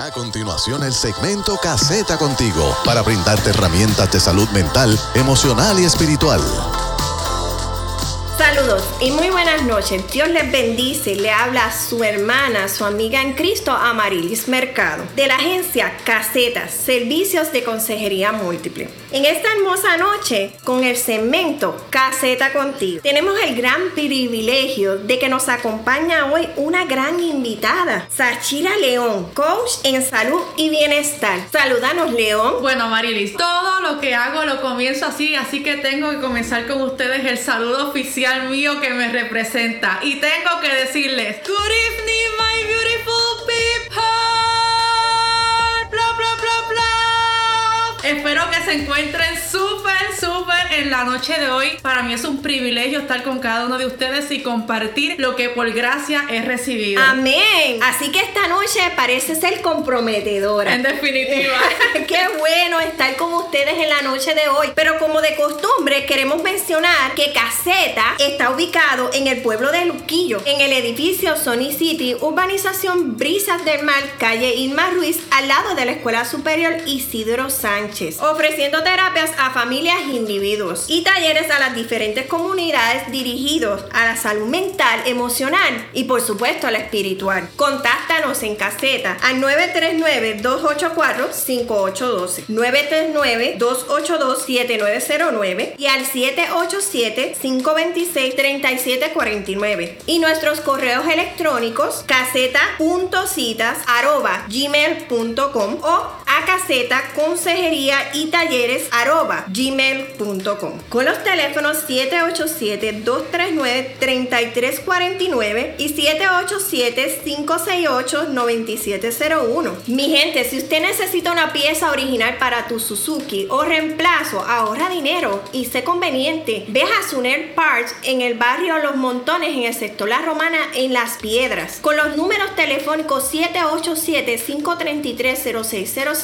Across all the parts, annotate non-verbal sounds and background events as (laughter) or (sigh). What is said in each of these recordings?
A continuación, el segmento Caseta Contigo para brindarte herramientas de salud mental, emocional y espiritual. Saludos y muy buenas noches. Dios les bendice. Le habla a su hermana, su amiga en Cristo, Amarilis Mercado, de la agencia Casetas, Servicios de Consejería Múltiple. En esta hermosa noche, con el segmento Caseta Contigo, tenemos el gran privilegio de que nos acompaña hoy una gran invitada, Sachira León, coach en salud y bienestar. Saludanos, León. Bueno, Marilis, todo lo que hago lo comienzo así, así que tengo que comenzar con ustedes el saludo oficial mío que me representa. Y tengo que decirles, Good evening, my beautiful Espero la noche de hoy. Para mí es un privilegio estar con cada uno de ustedes y compartir lo que por gracia he recibido. Amén. Así que esta noche parece ser comprometedora. En definitiva. (laughs) Qué bueno estar con ustedes en la noche de hoy. Pero como de costumbre, queremos mencionar que Caseta está ubicado en el pueblo de Luquillo, en el edificio Sony City, urbanización Brisas del Mar, calle Irma Ruiz, al lado de la Escuela Superior Isidro Sánchez, ofreciendo terapias a familias e individuos y talleres a las diferentes comunidades dirigidos a la salud mental, emocional y por supuesto a la espiritual. Contáctanos en caseta al 939-284-5812, 939-282-7909 y al 787-526-3749 y nuestros correos electrónicos caseta.citas gmail.com o a caseta consejería y talleres arroba gmail.com con los teléfonos 787-239-3349 y 787-568-9701. Mi gente, si usted necesita una pieza original para tu Suzuki o reemplazo, ahorra dinero y sé conveniente. Ve a Suner Parts en el barrio Los Montones en el sector La Romana en Las Piedras con los números telefónicos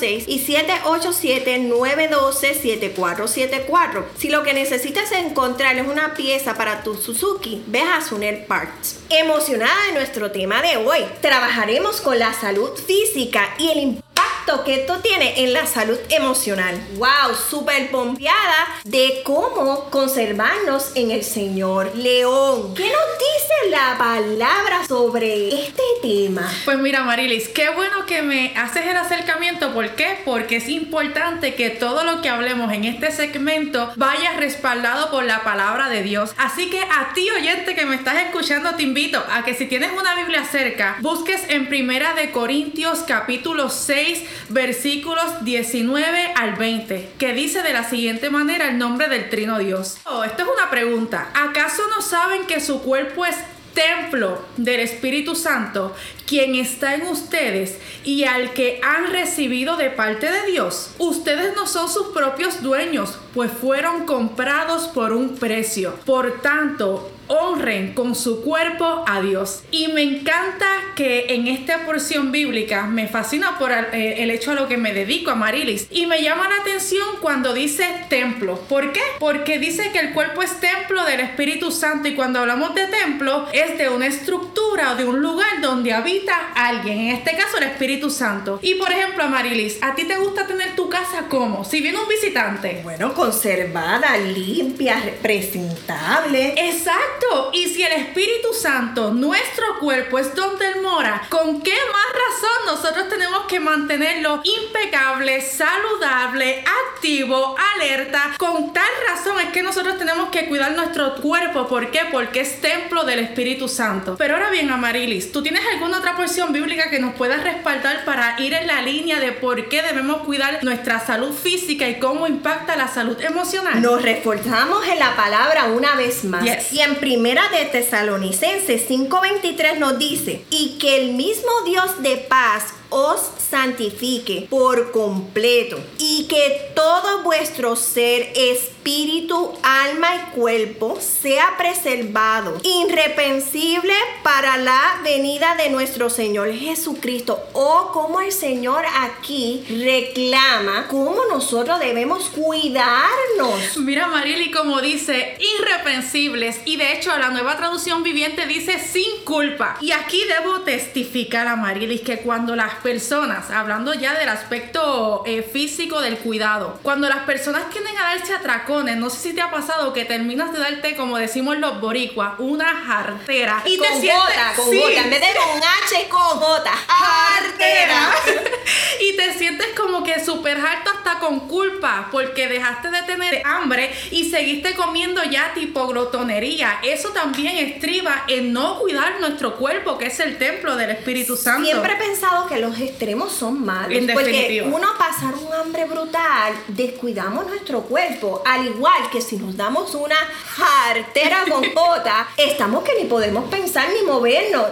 787-533-0606 y 787-912-7474. Si lo que necesitas encontrar es una pieza para tu Suzuki, ve a Parts. Emocionada de nuestro tema de hoy, trabajaremos con la salud física y el impacto que esto tiene en la salud emocional. ¡Wow! Súper pompeada de cómo conservarnos en el Señor. León, ¿qué nos dice la palabra sobre este tema? Pues mira, Marilis, qué bueno que me haces el acercamiento. ¿Por qué? Porque es importante que todo lo que hablemos en este segmento vaya respaldado por la palabra de Dios. Así que a ti, oyente que me estás escuchando, te invito a que si tienes una Biblia cerca, busques en Primera de Corintios capítulo 6 versículos 19 al 20, que dice de la siguiente manera el nombre del Trino Dios. Oh, esto es una pregunta. ¿Acaso no saben que su cuerpo es templo del Espíritu Santo, quien está en ustedes y al que han recibido de parte de Dios. Ustedes no son sus propios dueños, pues fueron comprados por un precio. Por tanto, honren con su cuerpo a Dios. Y me encanta que en esta porción bíblica me fascina por el, eh, el hecho a lo que me dedico a Marilis. Y me llama la atención cuando dice templo. ¿Por qué? Porque dice que el cuerpo es templo del Espíritu Santo y cuando hablamos de templo es de una estructura o de un lugar donde habita alguien, en este caso el Espíritu Santo. Y por ejemplo, Marilis, ¿a ti te gusta tener tu casa como? Si viene un visitante. Bueno, conservada, limpia, presentable. Exacto. Y si el Espíritu Santo, nuestro cuerpo, es donde Él mora, ¿con qué más razón nosotros tenemos que mantenerlo impecable, saludable, activo, alerta? Con tal razón es que nosotros tenemos que cuidar nuestro cuerpo. ¿Por qué? Porque es templo del Espíritu Santo. Pero ahora bien, Amarilis, ¿tú tienes alguna otra porción bíblica que nos pueda respaldar para ir en la línea de por qué debemos cuidar nuestra salud física y cómo impacta la salud emocional? Nos reforzamos en la palabra una vez más. Yes. Y en primera de Tesalonicenses 5:23 nos dice, y que el mismo Dios de paz os santifique por completo y que todo vuestro ser, espíritu, alma y cuerpo sea preservado, irrepensible para la venida de nuestro Señor Jesucristo. O como el Señor aquí reclama cómo nosotros debemos cuidarnos. Mira, Marily, como dice, irrepensibles. Y de hecho, la nueva traducción viviente dice sin culpa. Y aquí debo testificar a Marilis que cuando las personas, hablando ya del aspecto eh, físico del cuidado, cuando las personas tienden a darse atracones, no sé si te ha pasado que terminas de darte, como decimos los boricuas, una jartera. Y con te sientes, con J, en vez de con H, con jartera. (laughs) y te sientes como que súper harto hasta con culpa, porque dejaste de tener hambre y seguiste comiendo ya tipo glotonería. Eso también estriba en no cuidar nuestro cuerpo, que es el templo del Espíritu Santo. Siempre he pensado que los extremos son malos. En porque uno pasar un hambre brutal, descuidamos nuestro cuerpo. Al igual que si nos damos una jartera con (laughs) jota, estamos que ni podemos pensar ni movernos.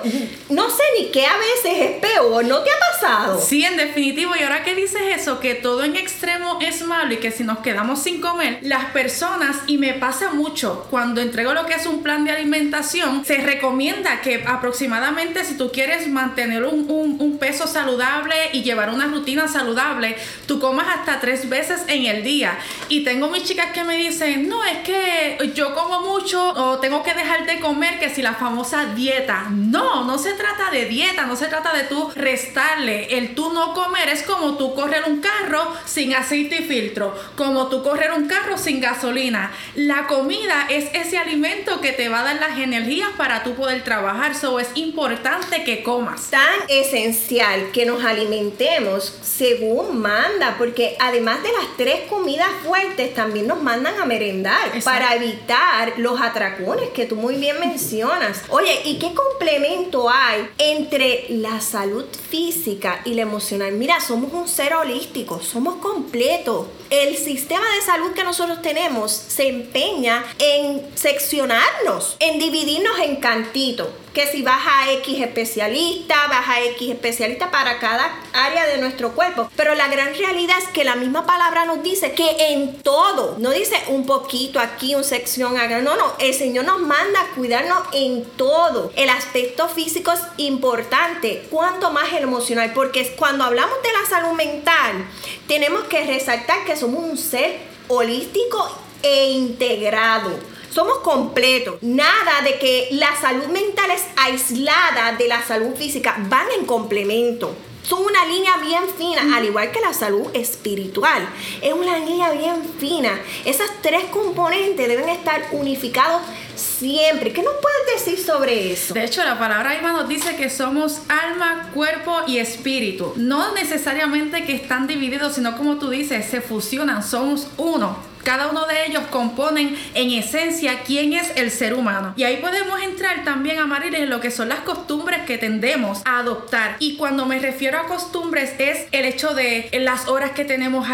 No sé ni qué a veces es peor. ¿No te ha pasado? Sí, en definitivo. Y ahora que dices eso, que todo en extremo es malo y que si nos quedamos sin comer, las personas, y me pasa mucho, cuando entrego lo que es un plan de alimentación, se recomienda que aproximadamente si tú quieres mantener un, un, peso saludable y llevar una rutina saludable, tú comas hasta tres veces en el día. Y tengo mis chicas que me dicen, no, es que yo como mucho o tengo que dejar de comer, que si la famosa dieta. No, no se trata de dieta, no se trata de tú restarle. El tú no comer es como tú correr un carro sin aceite y filtro, como tú correr un carro sin gasolina. La comida es ese alimento que te va a dar las energías para tú poder trabajar. So es importante que comas. Tan esencial que nos alimentemos según manda, porque además de las tres comidas fuertes, también nos mandan a merendar para evitar los atracones que tú muy bien mencionas. Oye, ¿y qué complemento hay entre la salud física y la emocional? Mira, somos un ser holístico, somos completos. El sistema de salud que nosotros tenemos se empeña en seccionarnos, en dividirnos en cantitos que si vas a X especialista, vas a X especialista para cada área de nuestro cuerpo. Pero la gran realidad es que la misma palabra nos dice que en todo, no dice un poquito aquí, una sección acá, no, no, el Señor nos manda a cuidarnos en todo. El aspecto físico es importante, cuanto más emocional, porque cuando hablamos de la salud mental, tenemos que resaltar que somos un ser holístico e integrado somos completos. Nada de que la salud mental es aislada de la salud física, van en complemento. Son una línea bien fina, al igual que la salud espiritual. Es una línea bien fina. Esas tres componentes deben estar unificados siempre. ¿Qué nos puedes decir sobre eso? De hecho, la palabra misma nos dice que somos alma, cuerpo y espíritu. No necesariamente que están divididos, sino como tú dices, se fusionan, somos uno cada uno de ellos componen en esencia quién es el ser humano. Y ahí podemos entrar también, a en lo que son las costumbres que tendemos a adoptar. Y cuando me refiero a costumbres es el hecho de las horas que tenemos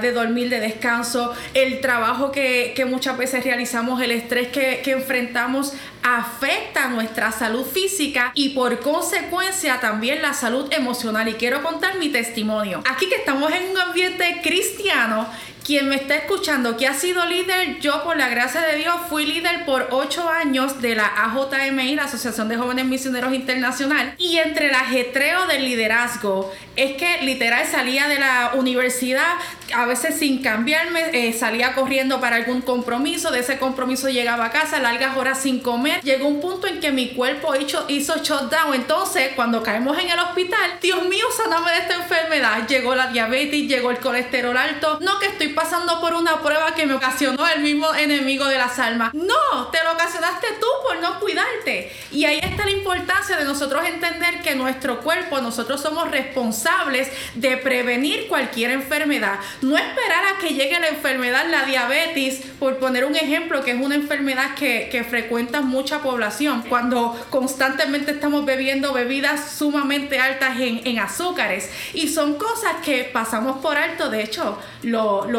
de dormir, de descanso, el trabajo que, muchas veces realizamos, el estrés que, que enfrentamos afecta nuestra salud física y por consecuencia también la salud emocional. Y quiero contar mi testimonio. Aquí que estamos en un ambiente cristiano, quien me está escuchando, que ha sido líder, yo por la gracia de Dios fui líder por ocho años de la AJMI, la Asociación de Jóvenes Misioneros Internacional, y entre el ajetreo del liderazgo, es que literal salía de la universidad, a veces sin cambiarme, eh, salía corriendo para algún compromiso, de ese compromiso llegaba a casa, largas horas sin comer, llegó un punto en que mi cuerpo hizo, hizo shutdown, entonces cuando caemos en el hospital, Dios mío, saname de esta enfermedad, llegó la diabetes, llegó el colesterol alto, no que estoy pasando por una prueba que me ocasionó el mismo enemigo de las almas. No, te lo ocasionaste tú por no cuidarte. Y ahí está la importancia de nosotros entender que nuestro cuerpo, nosotros somos responsables de prevenir cualquier enfermedad. No esperar a que llegue la enfermedad, la diabetes, por poner un ejemplo, que es una enfermedad que, frecuenta mucha población, cuando constantemente estamos bebiendo bebidas sumamente altas en, azúcares. Y son cosas que pasamos por alto. De hecho,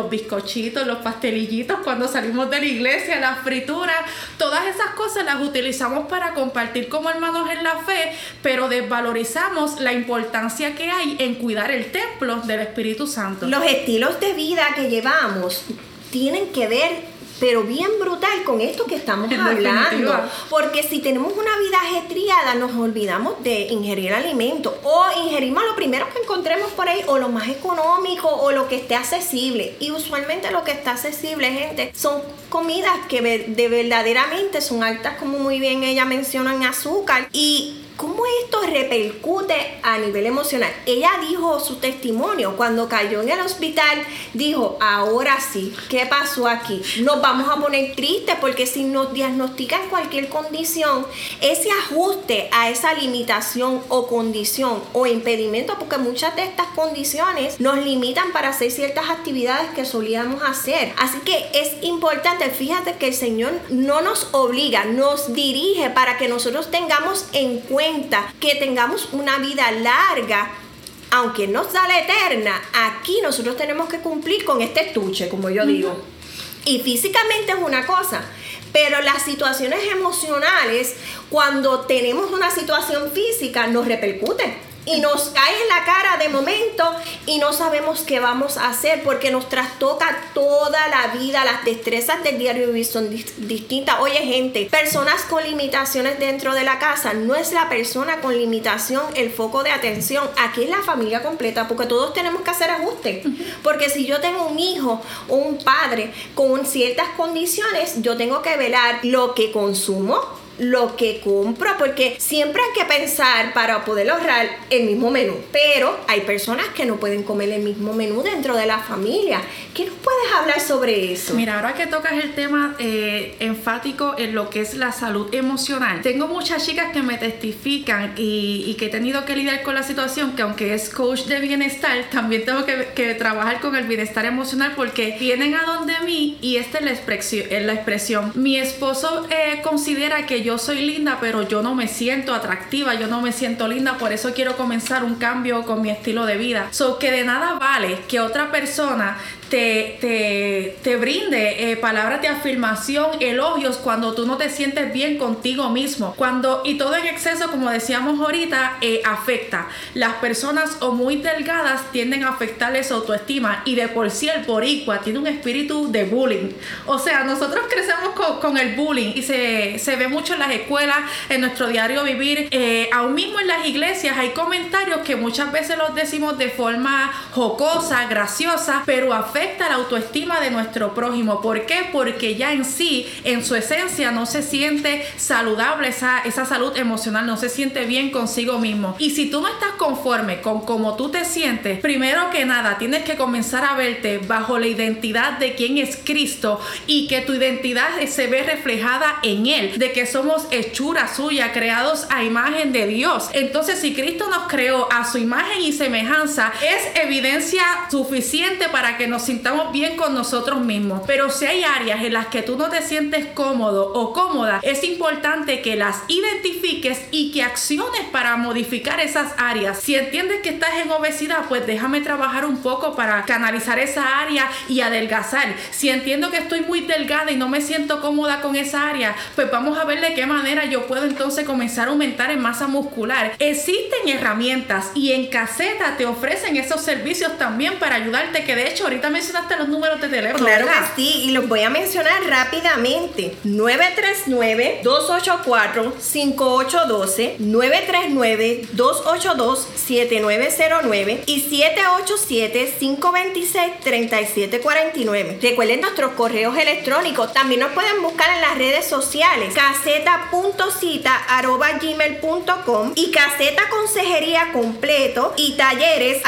los bizcochitos, los pastelillitos cuando salimos de la iglesia, las frituras, todas esas cosas las utilizamos para compartir como hermanos en la fe, pero desvalorizamos la importancia que hay en cuidar el templo del Espíritu Santo. Los estilos de vida que llevamos tienen que ver pero bien brutal con esto que estamos hablando. Porque si tenemos una vida ajetreada, nos olvidamos de ingerir alimentos o ingerimos lo primero que encontremos por ahí o lo más económico o lo que esté accesible. Y usualmente lo que está accesible, gente, son comidas que de verdaderamente son altas, como muy bien ella menciona, en azúcar. Y ¿Cómo esto repercute a nivel emocional? Ella dijo su testimonio cuando cayó en el hospital, dijo, ahora sí, ¿qué pasó aquí? Nos vamos a poner tristes porque si nos diagnostican cualquier condición, ese ajuste a esa limitación o condición o impedimento, porque muchas de estas condiciones nos limitan para hacer ciertas actividades que solíamos hacer. Así que es importante, fíjate que el Señor no nos obliga, nos dirige para que nosotros tengamos en cuenta que tengamos una vida larga, aunque nos da la eterna, aquí nosotros tenemos que cumplir con este estuche, como yo digo. Y físicamente es una cosa, pero las situaciones emocionales, cuando tenemos una situación física, nos repercuten y nos cae en la cara de momento y no sabemos qué vamos a hacer porque nos trastoca toda la vida. Las destrezas del diario vivir son distintas. Oye, gente, personas con limitaciones dentro de la casa no es la persona con limitación el foco de atención. Aquí es la familia completa porque todos tenemos que hacer ajustes. Porque si yo tengo un hijo o un padre con ciertas condiciones, yo tengo que velar lo que consumo lo que compro, porque siempre hay que pensar para poder ahorrar el mismo menú. Pero hay personas que no pueden comer el mismo menú dentro de la familia. ¿Qué nos puedes hablar sobre eso? Mira, ahora que tocas el tema eh, enfático en lo que es la salud emocional, tengo muchas chicas que me testifican y, que he tenido que lidiar con la situación que aunque es coach de bienestar, también tengo que, trabajar con el bienestar emocional porque vienen a donde mí y esta es la expresión. Mi esposo eh, considera que yo soy linda, pero yo no me siento atractiva, yo no me siento linda, por eso quiero comenzar un cambio con mi estilo de vida. So que de nada vale que otra persona te, te, brinde eh, palabras de afirmación, elogios cuando tú no te sientes bien contigo mismo. Cuando, y todo en exceso, como decíamos ahorita, eh, afecta. Las personas o muy delgadas tienden a afectarles su autoestima y de por sí el boricua tiene un espíritu de bullying. O sea, nosotros crecemos con, el bullying y se, se, ve mucho en las escuelas, en nuestro diario vivir, eh, aún mismo en las iglesias hay comentarios que muchas veces los decimos de forma jocosa, graciosa, pero afecta afecta la autoestima de nuestro prójimo. ¿Por qué? Porque ya en sí, en su esencia, no se siente saludable esa, esa salud emocional, no se siente bien consigo mismo. Y si tú no estás conforme con cómo tú te sientes, primero que nada, tienes que comenzar a verte bajo la identidad de quién es Cristo y que tu identidad se ve reflejada en Él, de que somos hechura suya, creados a imagen de Dios. Entonces, si Cristo nos creó a su imagen y semejanza, es evidencia suficiente para que nos sintamos bien con nosotros mismos. Pero si hay áreas en las que tú no te sientes cómodo o cómoda, es importante que las identifiques y que acciones para modificar esas áreas. Si entiendes que estás en obesidad, pues déjame trabajar un poco para canalizar esa área y adelgazar. Si entiendo que estoy muy delgada y no me siento cómoda con esa área, pues vamos a ver de qué manera yo puedo entonces comenzar a aumentar en masa muscular. Existen herramientas y en caseta te ofrecen esos servicios también para ayudarte que de hecho ahorita me mencionaste los números de teléfono. Claro que sí, y los voy a mencionar rápidamente. 939-284-5812, 939-282-7909 y 787-526-3749. Recuerden nuestros correos electrónicos. También nos pueden buscar en las redes sociales. caseta.cita.gmail.com y caseta consejería completo y talleres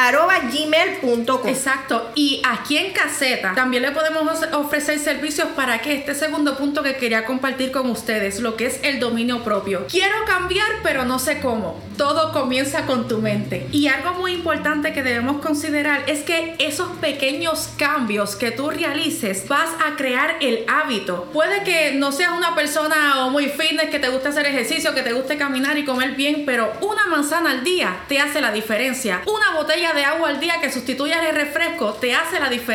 gmail.com. Exacto. Y aquí en caseta también le podemos ofrecer servicios para que este segundo punto que quería compartir con ustedes, lo que es el dominio propio. Quiero cambiar, pero no sé cómo. Todo comienza con tu mente. Y algo muy importante que debemos considerar es que esos pequeños cambios que tú realices vas a crear el hábito. Puede que no seas una persona muy fitness que te guste hacer ejercicio, que te guste caminar y comer bien, pero una manzana al día te hace la diferencia. Una botella de agua al día que sustituya el refresco te hace la diferencia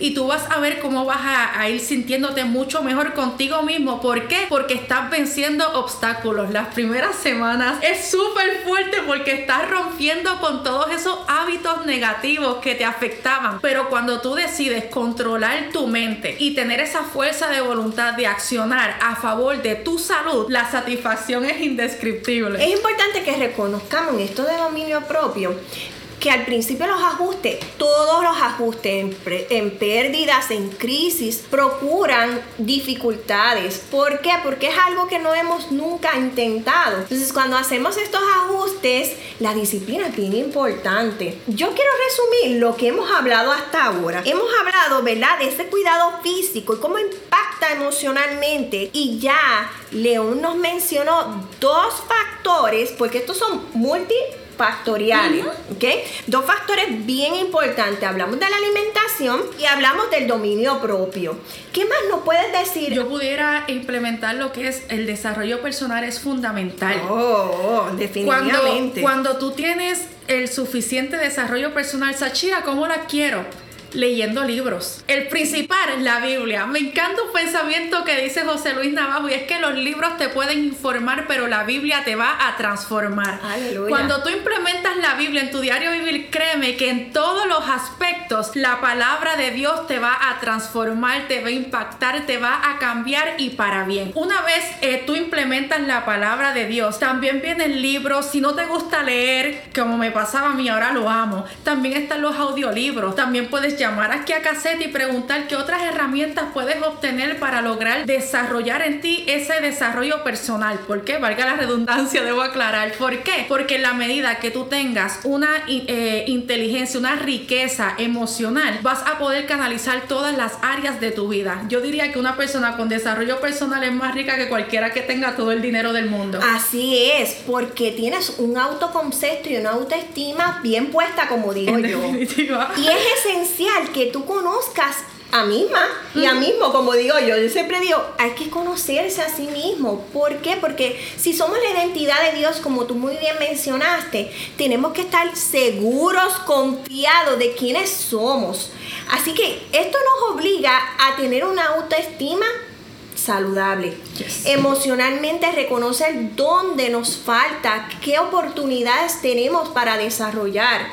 y tú vas a ver cómo vas a, ir sintiéndote mucho mejor contigo mismo. ¿Por qué? Porque estás venciendo obstáculos. Las primeras semanas es súper fuerte porque estás rompiendo con todos esos hábitos negativos que te afectaban. Pero cuando tú decides controlar tu mente y tener esa fuerza de voluntad de accionar a favor de tu salud, la satisfacción es indescriptible. Es importante que reconozcamos esto de dominio propio que al principio los ajustes, todos los ajustes en, pérdidas, en crisis, procuran dificultades. ¿Por qué? Porque es algo que no hemos nunca intentado. Entonces, cuando hacemos estos ajustes, la disciplina es bien importante. Yo quiero resumir lo que hemos hablado hasta ahora. Hemos hablado, ¿verdad?, de ese cuidado físico y cómo impacta emocionalmente. Y ya León nos mencionó dos factores, porque estos son multi factoriales, ¿ok? Dos factores bien importantes. Hablamos de la alimentación y hablamos del dominio propio. ¿Qué más nos puedes decir? Yo pudiera implementar lo que es el desarrollo personal es fundamental. Oh, definitivamente. Cuando, cuando tú tienes el suficiente desarrollo personal, Sachira, ¿cómo la quiero? Leyendo libros. El principal es la Biblia. Me encanta un pensamiento que dice José Luis Navajo y es que los libros te pueden informar, pero la Biblia te va a transformar. Aleluya. Cuando tú implementas la Biblia en tu diario vivir, créeme que en todos los aspectos la palabra de Dios te va a transformar, te va a impactar, te va a cambiar y para bien. Una vez eh, tú implementas la palabra de Dios, también vienen libros. Si no te gusta leer, como me pasaba a mí, ahora lo amo. También están los audiolibros. También puedes llamar aquí a Cassette y preguntar qué otras herramientas puedes obtener para lograr desarrollar en ti ese desarrollo personal. ¿Por qué? Valga la redundancia, debo aclarar. ¿Por qué? Porque en la medida que tú tengas una eh, inteligencia, una riqueza emocional, vas a poder canalizar todas las áreas de tu vida. Yo diría que una persona con desarrollo personal es más rica que cualquiera que tenga todo el dinero del mundo. Así es, porque tienes un autoconcepto y una autoestima bien puesta, como digo yo. Y es esencial que tú conozcas a misma y a mismo, como digo yo, yo siempre digo, hay que conocerse a sí mismo. ¿Por qué? Porque si somos la identidad de Dios, como tú muy bien mencionaste, tenemos que estar seguros, confiados de quiénes somos. Así que esto nos obliga a tener una autoestima saludable. Emocionalmente reconocer dónde nos falta, qué oportunidades tenemos para desarrollar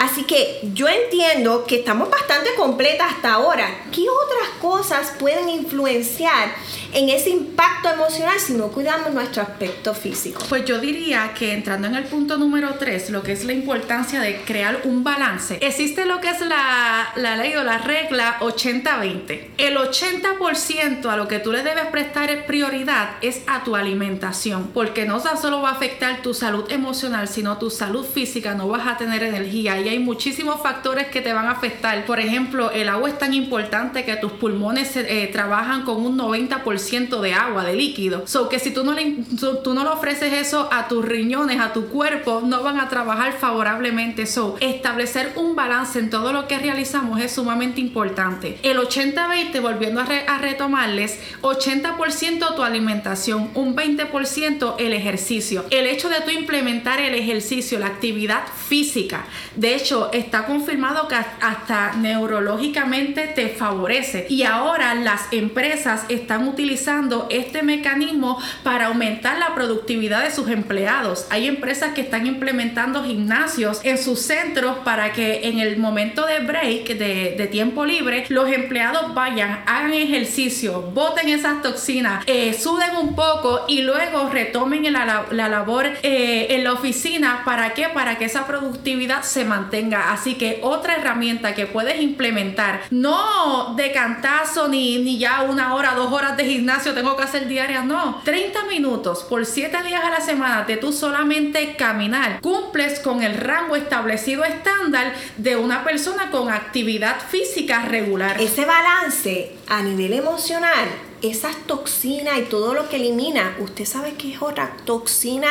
Así que yo entiendo que estamos bastante completas hasta ahora. ¿Qué otras cosas pueden influenciar en ese impacto emocional si no cuidamos nuestro aspecto físico? Pues yo diría que entrando en el punto número 3, lo que es la importancia de crear un balance, existe lo que es la, la ley o la regla 80-20. El 80% a lo que tú le debes prestar prioridad es a tu alimentación, porque no solo va a afectar tu salud emocional, sino tu salud física, no vas a tener energía y hay muchísimos factores que te van a afectar. Por ejemplo, el agua es tan importante que tus pulmones eh, trabajan con un 90% de agua, de líquido. So que si tú no, le, tú no le ofreces eso a tus riñones, a tu cuerpo, no van a trabajar favorablemente. So, establecer un balance en todo lo que realizamos es sumamente importante. El 80-20, volviendo a, a retomarles, 80% tu alimentación, un 20% el ejercicio. El hecho de tú implementar el ejercicio, la actividad física, de hecho, está confirmado que hasta neurológicamente te favorece. Y ahora las empresas están utilizando este mecanismo para aumentar la productividad de sus empleados. Hay empresas que están implementando gimnasios en sus centros para que en el momento de break, de, tiempo libre, los empleados vayan, hagan ejercicio, boten esas toxinas, eh, suden un poco y luego retomen la, labor eh, en la oficina. ¿Para qué? Para que esa productividad se mantenga. Así que otra herramienta que puedes implementar, no de cantazo ni, ni ya una hora, dos horas de gimnasio tengo que hacer diarias, no. 30 minutos por 7 días a la semana de tú solamente caminar. Cumples con el rango establecido estándar de una persona con actividad física regular. Ese balance a nivel emocional esas toxinas y todo lo que elimina, usted sabe que es otra toxina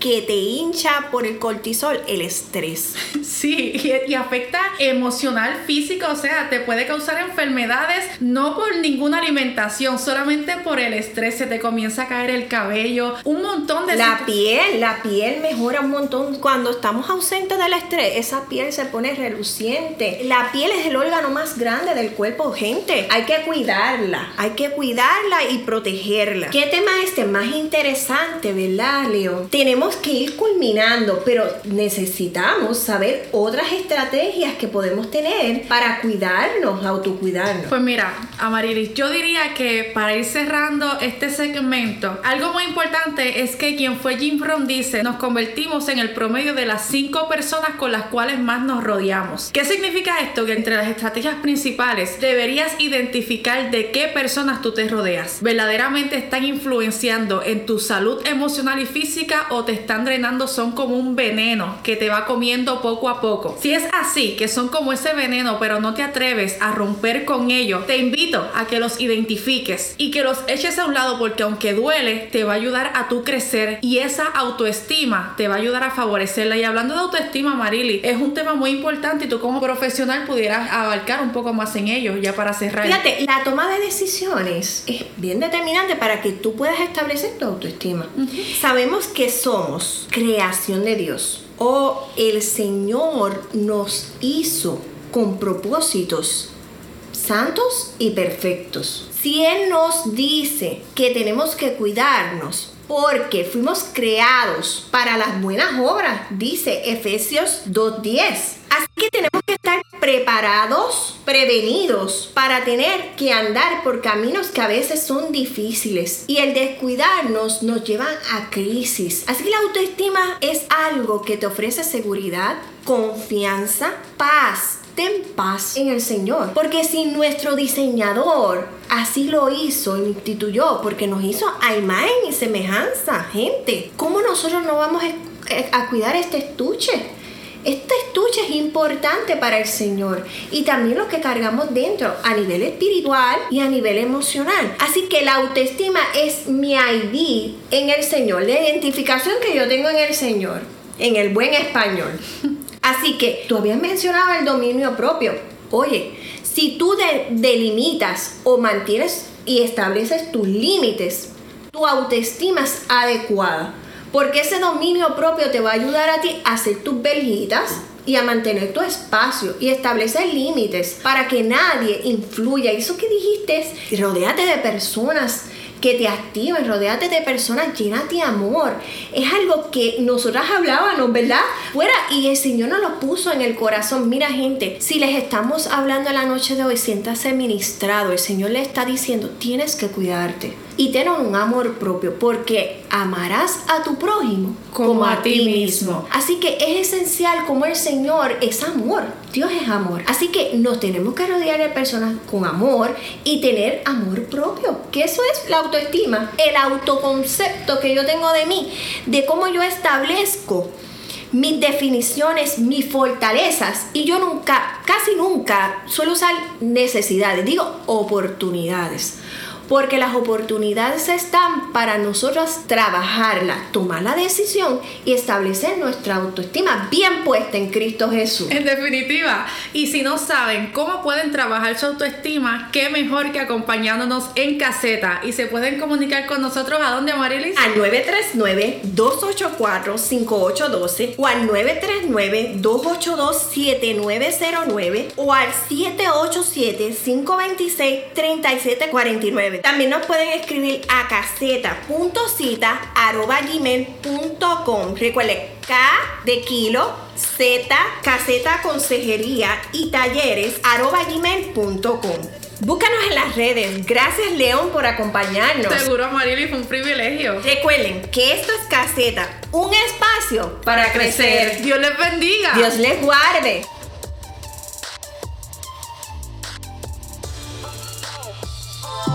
que te hincha por el cortisol, el estrés. (laughs) Sí, y, afecta emocional, física, o sea, te puede causar enfermedades no por ninguna alimentación, solamente por el estrés, se te comienza a caer el cabello, un montón de... La piel, la piel mejora un montón cuando estamos ausentes del estrés, esa piel se pone reluciente. La piel es el órgano más grande del cuerpo, gente. Hay que cuidarla, hay que cuidarla y protegerla. ¿Qué tema este más interesante, verdad, Leo? Tenemos que ir culminando, pero necesitamos saber otras estrategias que podemos tener para cuidarnos, autocuidarnos. Pues mira, Amarilis, yo diría que para ir cerrando este segmento, algo muy importante es que quien fue Jim Rohn dice, nos convertimos en el promedio de las cinco personas con las cuales más nos rodeamos. ¿Qué significa esto? Que entre las estrategias principales deberías identificar de qué personas tú te rodeas. ¿Verdaderamente están influenciando en tu salud emocional y física o te están drenando? Son como un veneno que te va comiendo poco a poco. Si es así, que son como ese veneno, pero no te atreves a romper con ellos, te invito a que los identifiques y que los eches a un lado porque aunque duele, te va a ayudar a tu crecer y esa autoestima te va a ayudar a favorecerla. Y hablando de autoestima, Marily, es un tema muy importante y tú como profesional pudieras abarcar un poco más en ello ya para cerrar. Fíjate, la toma de decisiones es bien determinante para que tú puedas establecer tu autoestima. Sabemos que somos creación de Dios o el Señor nos hizo con propósitos santos y perfectos. Si Él nos dice que tenemos que cuidarnos, porque fuimos creados para las buenas obras, dice Efesios 2.10. Así que tenemos que estar preparados, prevenidos para tener que andar por caminos que a veces son difíciles y el descuidarnos nos lleva a crisis. Así que la autoestima es algo que te ofrece seguridad, confianza, paz, ten paz en el Señor. Porque si nuestro diseñador así lo hizo, instituyó, porque nos hizo a imagen y semejanza, gente, ¿cómo nosotros no vamos a cuidar este estuche? Este estuche es importante para el Señor y también lo que cargamos dentro a nivel espiritual y a nivel emocional. Así que la autoestima es mi ID en el Señor, la identificación que yo tengo en el Señor, en el buen español. (laughs) Así que tú habías mencionado el dominio propio. Oye, si tú delimitas o mantienes y estableces tus límites, tu autoestima es adecuada. Porque ese dominio propio te va a ayudar a ti a hacer tus verjitas y a mantener tu espacio y establecer límites para que nadie influya. Eso que dijiste, rodeate de personas que te activen, rodeate de personas llenas de amor. Es algo que nosotras hablábamos, ¿verdad? Fuera, y el Señor nos lo puso en el corazón. Mira, gente, si les estamos hablando en la noche de hoy, siéntase ministrado. El Señor le está diciendo, tienes que cuidarte y tener un amor propio, porque amarás a tu prójimo como, a, ti mismo. Así que es esencial como el Señor es amor. Dios es amor. Así que nos tenemos que rodear de personas con amor y tener amor propio, que eso es la autoestima, el autoconcepto que yo tengo de mí, de cómo yo establezco mis definiciones, mis fortalezas. Y yo nunca, casi nunca, suelo usar necesidades, digo oportunidades porque las oportunidades están para nosotros trabajarla, tomar la decisión y establecer nuestra autoestima bien puesta en Cristo Jesús. En definitiva, y si no saben cómo pueden trabajar su autoestima, qué mejor que acompañándonos en caseta y se pueden comunicar con nosotros a dónde, Marilis? Al 939-284-5812 o al 939-282-7909 o al 787-526-3749. También nos pueden escribir a caseta.cita.gmail.com. Recuerden, K de kilo, Z, caseta, consejería y talleres arroba gmail.com. Búscanos en las redes. Gracias, León, por acompañarnos. Seguro, Marily, fue un privilegio. Recuerden que esto es Caseta, un espacio para, crecer. Dios les bendiga. Dios les guarde.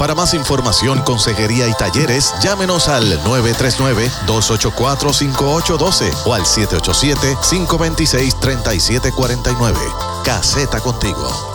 Para más información, consejería y talleres, llámenos al 939-284-5812 o al 787-526-3749. Caseta contigo.